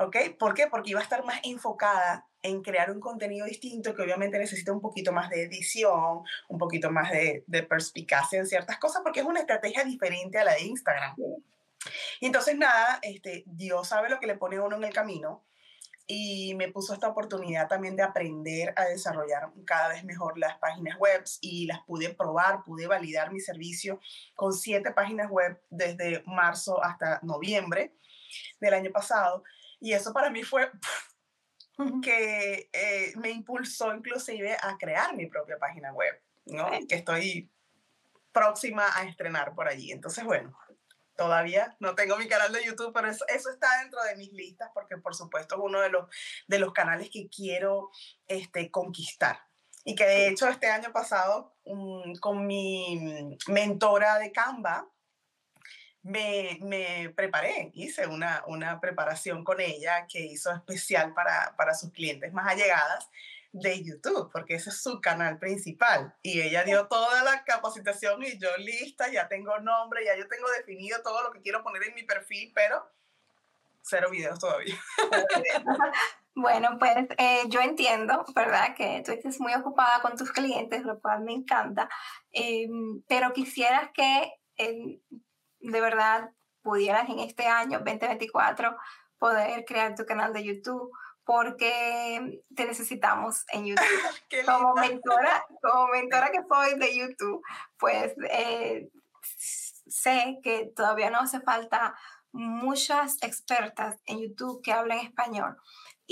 ¿Ok? ¿Por qué? Porque iba a estar más enfocada en crear un contenido distinto que obviamente necesita un poquito más de edición, un poquito más de, de perspicacia en ciertas cosas, porque es una estrategia diferente a la de Instagram. Y entonces nada, este, Dios sabe lo que le pone uno en el camino y me puso esta oportunidad también de aprender a desarrollar cada vez mejor las páginas web y las pude probar, pude validar mi servicio con siete páginas web desde marzo hasta noviembre del año pasado. Y eso para mí fue que eh, me impulsó inclusive a crear mi propia página web, ¿no? Que estoy próxima a estrenar por allí. Entonces, bueno, todavía no tengo mi canal de YouTube, pero eso, eso, está dentro de mis listas porque por supuesto es uno de los, de los canales que quiero este, conquistar. Y que de hecho este año pasado con mi mentora de Canva, me, me, preparé, hice una, una preparación con ella que hizo especial para, para sus clientes más allegadas de YouTube, porque ese es su canal principal. Y ella dio toda la capacitación y yo lista, ya tengo nombre, ya yo tengo definido todo lo que quiero poner en mi perfil, pero cero videos todavía. <laughs> Bueno, pues eh, yo entiendo, ¿verdad? Que tú estés muy ocupada con tus clientes, lo cual me encanta, em, pero quisieras que de verdad pudieras en este año 2024 poder crear tu canal de YouTube, porque te necesitamos en YouTube. <laughs> como mentora, como mentora que soy de YouTube, pues eh, sé que todavía no hace falta muchas expertas en YouTube que hablen español.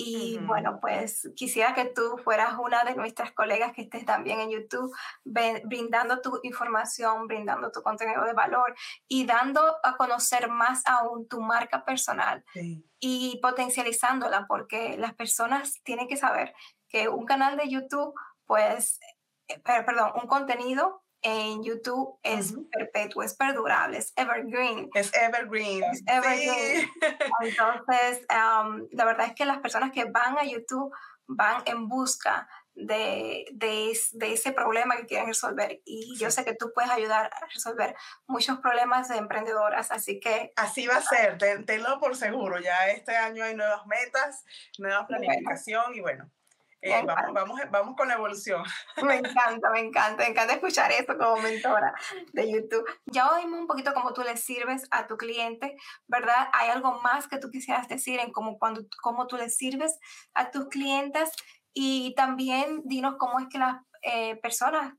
Y bueno, pues quisiera que tú fueras una de nuestras colegas que estés también en YouTube, brindando tu información, brindando tu contenido de valor y dando a conocer más aún tu marca personal y potencializándola, porque las personas tienen que saber que un canal de YouTube, pues, eh, perdón, un contenido en YouTube es perpetuo, es perdurable, es evergreen. Es evergreen. Es evergreen. Entonces, la verdad es que las personas que van a YouTube van en busca de, de, de, ese problema que quieren resolver. Y yo sé que tú puedes ayudar a resolver muchos problemas de emprendedoras, así que... Así va a ser, tenlo por seguro. Ya este año hay nuevas metas, nueva planificación y bueno, eh, vamos, vamos, vamos, con la evolución. <laughs> Me encanta, me encanta, me encanta escuchar esto como mentora de YouTube. Ya oímos un poquito cómo tú le sirves a tu cliente, ¿verdad? ¿Hay algo más que tú quisieras decir en cómo, cuando, cómo tú le sirves a tus clientes? Y también dinos cómo es que las eh, personas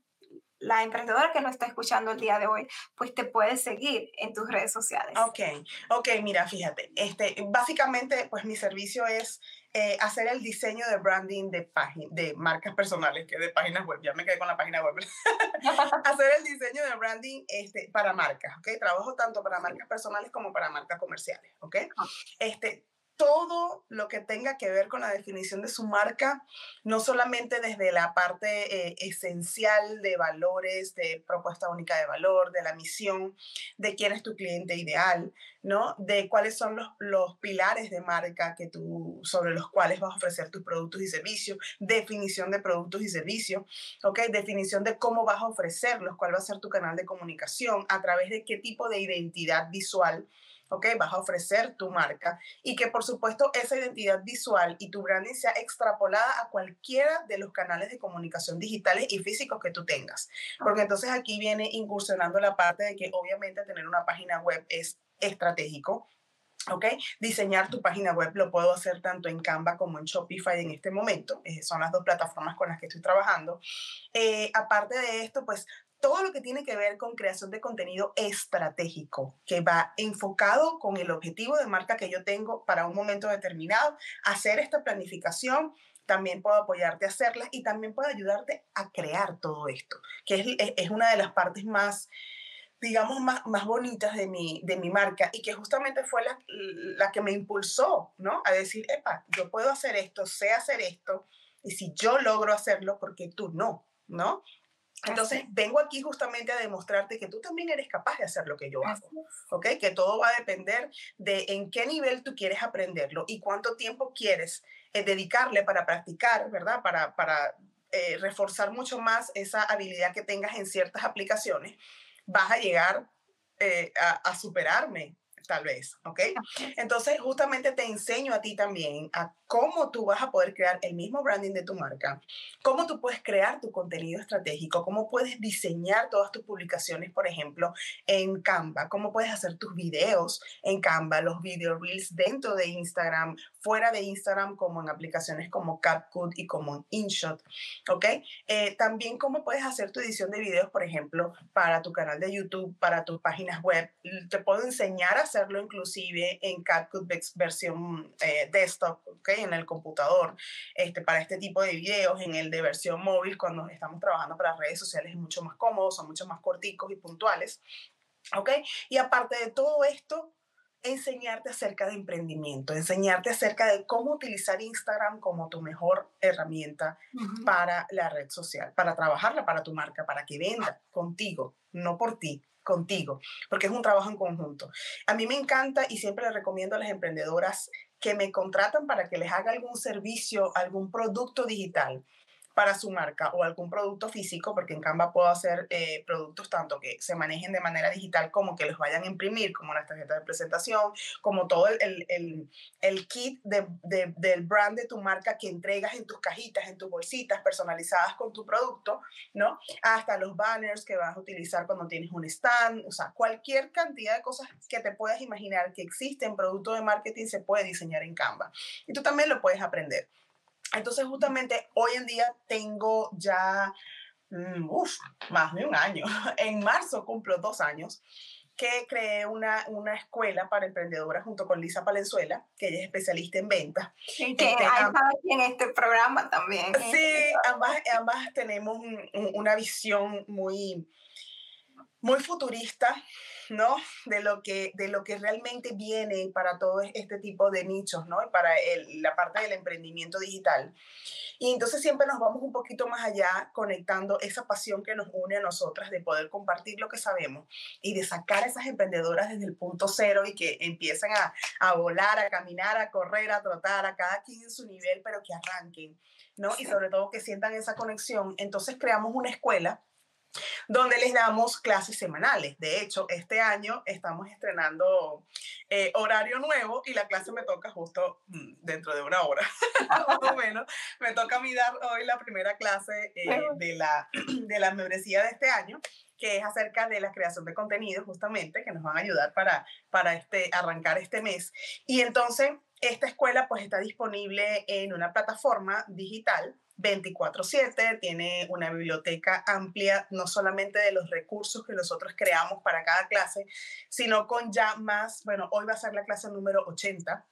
la emprendedora que nos está escuchando el día de hoy, pues te puede seguir en tus redes sociales. Ok, ok, mira, fíjate, este, básicamente, pues mi servicio es eh, hacer el diseño de branding de, de marcas personales, que de páginas web, ya me quedé con la página web. <laughs> hacer el diseño de branding este, para marcas, ¿ok? Trabajo tanto para marcas personales como para marcas comerciales, ¿ok? Ah. Este, todo lo que tenga que ver con la definición de su marca, no solamente desde la parte eh, esencial de valores, de propuesta única de valor, de la misión, de quién es tu cliente ideal, ¿no? De cuáles son los, los pilares de marca que tú, sobre los cuales vas a ofrecer tus productos y servicios, definición de productos y servicios, ¿ok? Definición de cómo vas a ofrecerlos, cuál va a ser tu canal de comunicación, a través de qué tipo de identidad visual ¿ok? Vas a ofrecer tu marca y que por supuesto esa identidad visual y tu branding sea extrapolada a cualquiera de los canales de comunicación digitales y físicos que tú tengas. Porque entonces aquí viene incursionando la parte de que obviamente tener una página web es estratégico, ¿Ok? Diseñar tu página web lo puedo hacer tanto en Canva como en Shopify en este momento. Eh, son las dos plataformas con las que estoy trabajando. Eh, aparte de esto, pues todo lo que tiene que ver con creación de contenido estratégico, que va enfocado con el objetivo de marca que yo tengo para un momento determinado, hacer esta planificación, también puedo apoyarte a hacerla y también puedo ayudarte a crear todo esto, que es, una de las partes más digamos, más, más bonitas de mi, de mi marca y que justamente fue la, la que me impulsó, ¿no? A decir, epa, yo puedo hacer esto, sé hacer esto, y si yo logro hacerlo, porque tú no, ¿no? Entonces, vengo aquí justamente a demostrarte que tú también eres capaz de hacer lo que yo hago, ¿ok? Que todo va a depender de en qué nivel tú quieres aprenderlo y cuánto tiempo quieres eh, dedicarle para practicar, ¿verdad? Para, para eh, reforzar mucho más esa habilidad que tengas en ciertas aplicaciones, vas a llegar eh, a, a superarme tal vez, ¿ok? Entonces, justamente te enseño a ti también a cómo tú vas a poder crear el mismo branding de tu marca, cómo tú puedes crear tu contenido estratégico, cómo puedes diseñar todas tus publicaciones, por ejemplo, en Canva, cómo puedes hacer tus videos en Canva, los video reels dentro de Instagram, fuera de Instagram, como en aplicaciones como CapCut y como en InShot, ¿ok? Eh, también cómo puedes hacer tu edición de videos, por ejemplo, para tu canal de YouTube, para tus páginas web. Te puedo enseñar a hacerlo inclusive en CapCut versión eh, desktop, ¿ok? en el computador este, para este tipo de videos, en el de versión móvil, cuando estamos trabajando para redes sociales es mucho más cómodo, son mucho más corticos y puntuales. ¿Ok? Y aparte de todo esto, enseñarte acerca de emprendimiento, enseñarte acerca de cómo utilizar Instagram como tu mejor herramienta para la red social, para trabajarla para tu marca, para que venda contigo, no por ti, contigo, porque es un trabajo en conjunto. A mí me encanta y siempre le recomiendo a las emprendedoras que me contratan para que les haga algún servicio, algún producto digital. Para su marca o algún producto físico, porque en Canva puedo hacer eh, productos tanto que se manejen de manera digital como que los vayan a imprimir, como las tarjetas de presentación, como todo el, el, el, kit de, de, del brand de tu marca que entregas en tus cajitas, en tus bolsitas personalizadas con tu producto, ¿no? Hasta los banners que vas a utilizar cuando tienes un stand, o sea, cualquier cantidad de cosas que te puedas imaginar que existen, producto de marketing se puede diseñar en Canva. Y tú también lo puedes aprender. Entonces, justamente hoy en día tengo ya mm, más de un año. <laughs> En marzo cumplo dos años que creé una, una escuela para emprendedoras junto con Lisa Palenzuela, que ella es especialista en ventas. Y que este, ha estado aquí en este programa también. Sí, ambas, ambas tenemos una visión muy, muy futurista ¿no? De lo que, de lo que realmente viene para todo este tipo de nichos, ¿no? Para la parte del emprendimiento digital. Y entonces siempre nos vamos un poquito más allá conectando esa pasión que nos une a nosotras de poder compartir lo que sabemos y de sacar a esas emprendedoras desde el punto cero y que empiecen a, a volar, a caminar, a correr, a trotar, a cada quien en su nivel, pero que arranquen, ¿no? Y sobre todo que sientan esa conexión. Entonces creamos una escuela donde les damos clases semanales. De hecho, este año estamos estrenando eh, horario nuevo y la clase me toca justo mm, dentro de una hora, <laughs> más o menos. Me toca a mí dar hoy la primera clase eh, de, la, <clears throat> de la membresía de este año que es acerca de la creación de contenido justamente, que nos van a ayudar para, para este, arrancar este mes. Y entonces, esta escuela pues está disponible en una plataforma digital 24/7, tiene una biblioteca amplia, no solamente de los recursos que nosotros creamos para cada clase, sino con ya más, bueno, hoy va a ser la clase número 80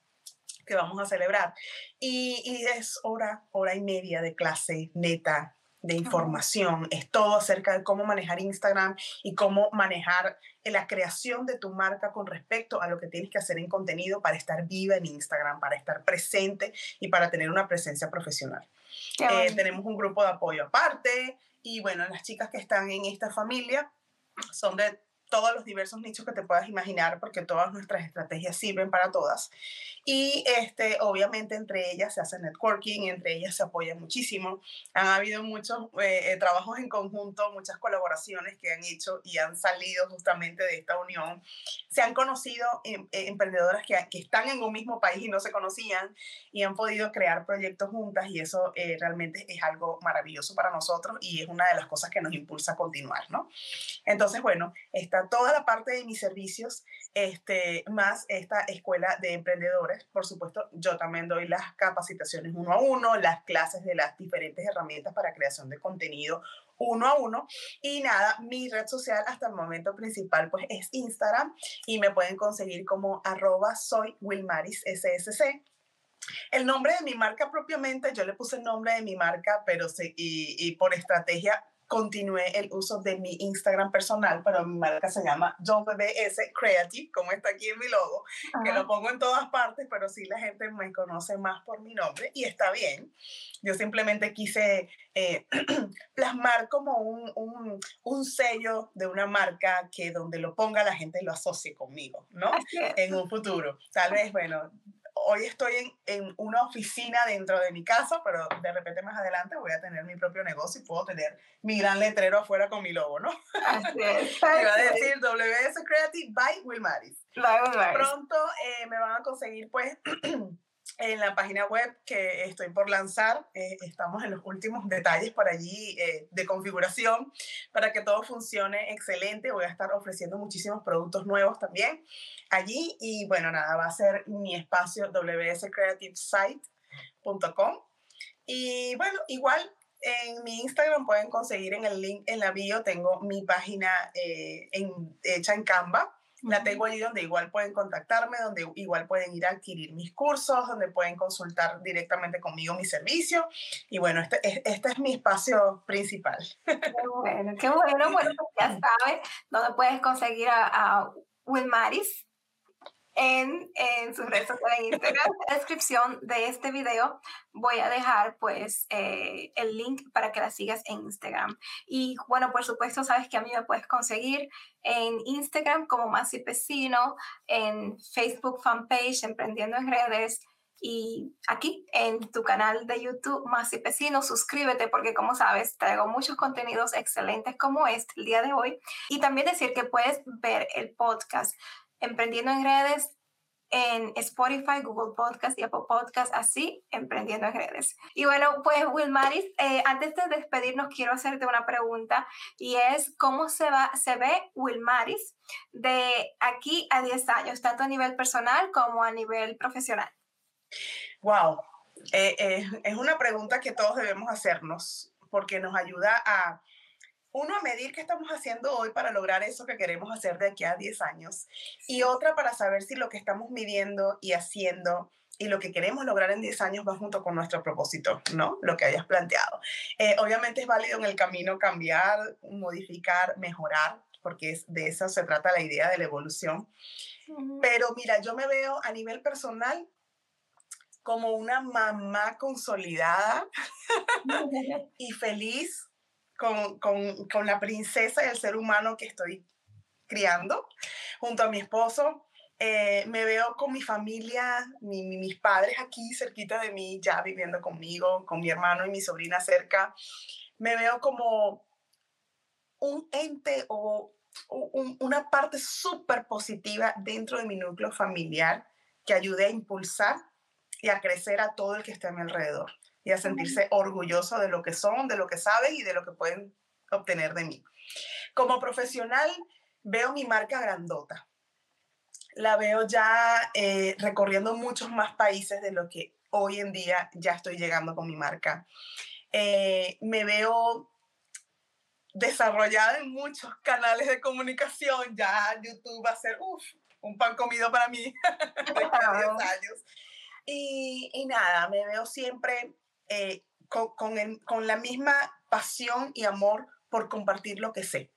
que vamos a celebrar. Y, y es hora, hora y media de clase neta, de información, es todo acerca de cómo manejar Instagram y cómo manejar la creación de tu marca con respecto a lo que tienes que hacer en contenido para estar viva en Instagram, para estar presente y para tener una presencia profesional. Eh, tenemos un grupo de apoyo aparte y bueno, las chicas que están en esta familia son de todos los diversos nichos que te puedas imaginar, porque todas nuestras estrategias sirven para todas. Y este, obviamente entre ellas se hace networking, entre ellas se apoya muchísimo. Han habido muchos eh, eh, trabajos en conjunto, muchas colaboraciones que han hecho y han salido justamente de esta unión. Se han conocido em, eh, emprendedoras que, que, están en un mismo país y no se conocían y han podido crear proyectos juntas y eso realmente es algo maravilloso para nosotros y es una de las cosas que nos impulsa a continuar, ¿no? Entonces, bueno, esta toda la parte de mis servicios, este, más esta escuela de emprendedores. Por supuesto, yo también doy las capacitaciones uno a uno, las clases de las diferentes herramientas para creación de contenido uno a uno. Y nada, mi red social hasta el momento principal pues es Instagram y me pueden conseguir como arroba soy Wilmaris SSC. El nombre de mi marca propiamente, yo le puse el nombre de mi marca, pero y, y por estrategia continué el uso de mi Instagram personal, pero mi marca se llama JBS Creative, como está aquí en mi logo, que lo pongo en todas partes, pero sí la gente me conoce más por mi nombre y está bien. Yo simplemente quise eh, <clears throat> plasmar como un, un, un, sello de una marca que donde lo ponga la gente lo asocie conmigo, ¿no? En un futuro. Tal vez, bueno, hoy estoy en, en, una oficina dentro de mi casa, pero de repente más adelante voy a tener mi propio negocio y puedo tener mi gran letrero afuera con mi logo, ¿no? Así es. <laughs> va a decir WS Creative by Will Maris. Pronto eh, me van a conseguir, pues, <clears throat> en la página web que estoy por lanzar. Eh, estamos en los últimos detalles por allí eh, de configuración para que todo funcione excelente. Voy a estar ofreciendo muchísimos productos nuevos también allí. Y bueno, nada, va a ser mi espacio wscreativesite.com. Y bueno, igual en mi Instagram pueden conseguir en el link en la bio, tengo mi página eh, hecha en Canva la tengo allí donde igual pueden contactarme, donde igual pueden ir a adquirir mis cursos, donde pueden consultar directamente conmigo mi servicio. Y bueno, este, este es mi espacio principal. Qué <laughs> bueno, qué bueno. Bueno, pues ya sabes dónde puedes conseguir a, a Wilmaris en, en sus redes sociales en Instagram. En la descripción de este video voy a dejar pues eh, el link para que la sigas en Instagram. Y bueno, por supuesto, sabes que a mí me puedes conseguir en Instagram como Masi Pesino, en Facebook fanpage Emprendiendo en Redes, y aquí en tu canal de YouTube Más y Vecino, suscríbete porque como sabes traigo muchos contenidos excelentes como este el día de hoy y también decir que puedes ver el podcast Emprendiendo en Redes en Spotify, Google Podcast y Apple Podcast, así emprendiendo en redes. Y bueno, pues Wilmaris, eh, antes de despedirnos quiero hacerte una pregunta y es cómo se, va, se ve Wilmaris de aquí a 10 años, tanto a nivel personal como a nivel profesional. Wow, eh, eh, es una pregunta que todos debemos hacernos porque nos ayuda a uno, a medir qué estamos haciendo hoy para lograr eso que queremos hacer de aquí a 10 años. Y otra, para saber si lo que estamos midiendo y haciendo y lo que queremos lograr en 10 años va junto con nuestro propósito, ¿no? Lo que hayas planteado. Eh, obviamente es válido en el camino cambiar, modificar, mejorar, porque es, de eso se trata la idea de la evolución. Pero mira, yo me veo a nivel personal como una mamá consolidada <laughs> y feliz con, con, con la princesa y el ser humano que estoy criando junto a mi esposo. Eh, me veo con mi familia, mis padres aquí cerquita de mí, ya viviendo conmigo, con mi hermano y mi sobrina cerca. Me veo como un ente o una parte súper positiva dentro de mi núcleo familiar que ayude a impulsar y a crecer a todo el que esté a mi alrededor y a sentirse orgulloso de lo que son, de lo que saben y de lo que pueden obtener de mí. Como profesional, veo mi marca grandota. La veo ya eh, recorriendo muchos más países de lo que hoy en día ya estoy llegando con mi marca. Eh, me veo desarrollada en muchos canales de comunicación. Ya YouTube va a ser un pan comido para mí <laughs> de años. Y, y, nada, me veo siempre eh, con, con, la misma pasión y amor por compartir lo que sé,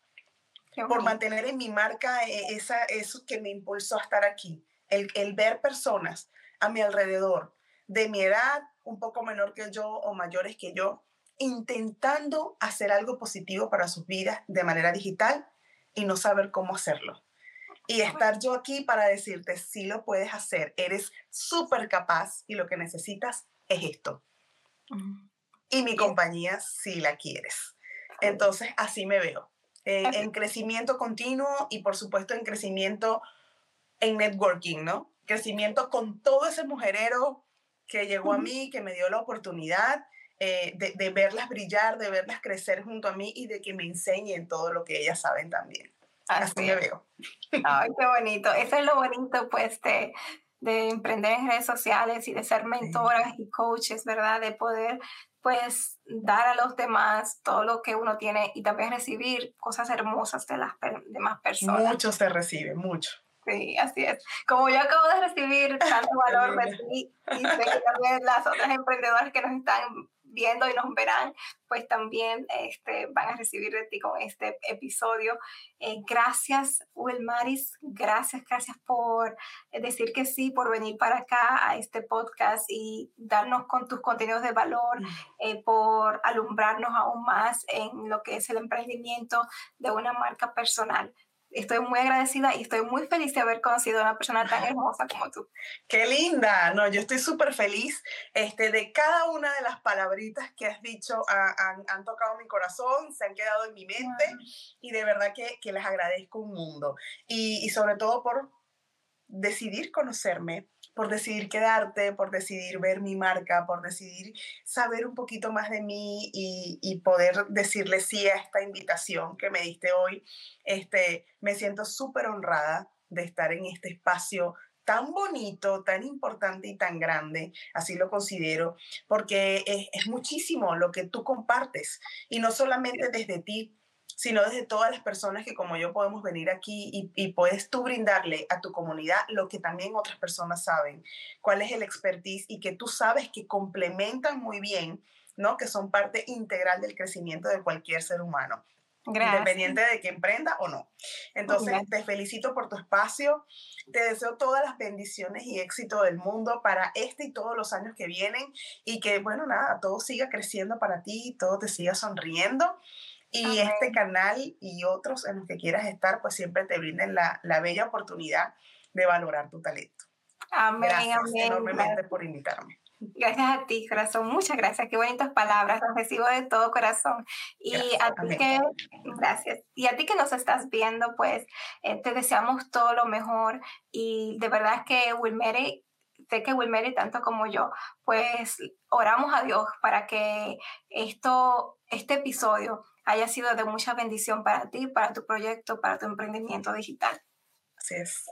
por mantener en mi marca eh, esa, eso que me impulsó a estar aquí, el, el ver personas a mi alrededor, de mi edad, un poco menor que yo o mayores que yo, intentando hacer algo positivo para sus vidas de manera digital y no saber cómo hacerlo. Y estar yo aquí para decirte, si lo puedes hacer, eres súper capaz y lo que necesitas es esto. Y mi compañía si la quieres. Entonces, así me veo. Eh, en crecimiento continuo y por supuesto en crecimiento en networking, ¿no? Crecimiento con todo ese mujerero que llegó a mí, que me dio la oportunidad eh, de, verlas brillar, de verlas crecer junto a mí y de que me enseñen todo lo que ellas saben también. Así, me veo. Ay, qué bonito. Eso es lo bonito, pues, de, de emprender en redes sociales y de ser mentoras y coaches, ¿verdad? De poder pues dar a los demás todo lo que uno tiene y también recibir cosas hermosas de las demás personas. Mucho se recibe, mucho. Sí, así es. Como yo acabo de recibir tanto <laughs> valor de ti y que también las otras emprendedoras que nos están viendo y nos verán, pues también este, van a recibir de ti con este episodio. Eh, gracias, Wilmaris, gracias, gracias por decir que sí, por venir para acá a este podcast y darnos con tus contenidos de valor, mm. eh, por alumbrarnos aún más en lo que es el emprendimiento de una marca personal estoy muy agradecida y estoy muy feliz de haber conocido a una persona tan hermosa como tú. Qué linda, no, yo estoy súper feliz este, de cada una de las palabritas que has dicho, han, han, tocado mi corazón, se han quedado en mi mente y de verdad que, que, les agradezco un mundo. Y, y sobre todo por decidir conocerme, por decidir quedarte, por decidir ver mi marca, por decidir saber un poquito más de mí y, y, poder decirle sí a esta invitación que me diste hoy. Este, me siento súper honrada de estar en este espacio tan bonito, tan importante y tan grande, así lo considero, porque es, es muchísimo lo que tú compartes y no solamente desde ti, sino desde todas las personas que como yo podemos venir aquí y, puedes tú brindarle a tu comunidad lo que también otras personas saben, cuál es el expertise y que tú sabes que complementan muy bien, ¿no? Que son parte integral del crecimiento de cualquier ser humano. Independiente de que emprenda o no. Entonces, te felicito por tu espacio. Te deseo todas las bendiciones y éxito del mundo para este y todos los años que vienen. Y que, bueno, nada, todo siga creciendo para ti, todo te siga sonriendo. Y este canal y otros en los que quieras estar, pues siempre te brinden la, la bella oportunidad de valorar tu talento. Amén, gracias amén. enormemente por invitarme. Gracias a ti, corazón. Muchas gracias. Qué bonitas palabras. Las recibo de todo corazón. Y a ti que, gracias. Y a ti que nos estás viendo, pues eh, te deseamos todo lo mejor. Y de verdad que Wilmere, sé que Wilmere, tanto como yo, pues oramos a Dios para que esto, este episodio haya sido de mucha bendición para ti, para tu proyecto, para tu emprendimiento digital. Así es.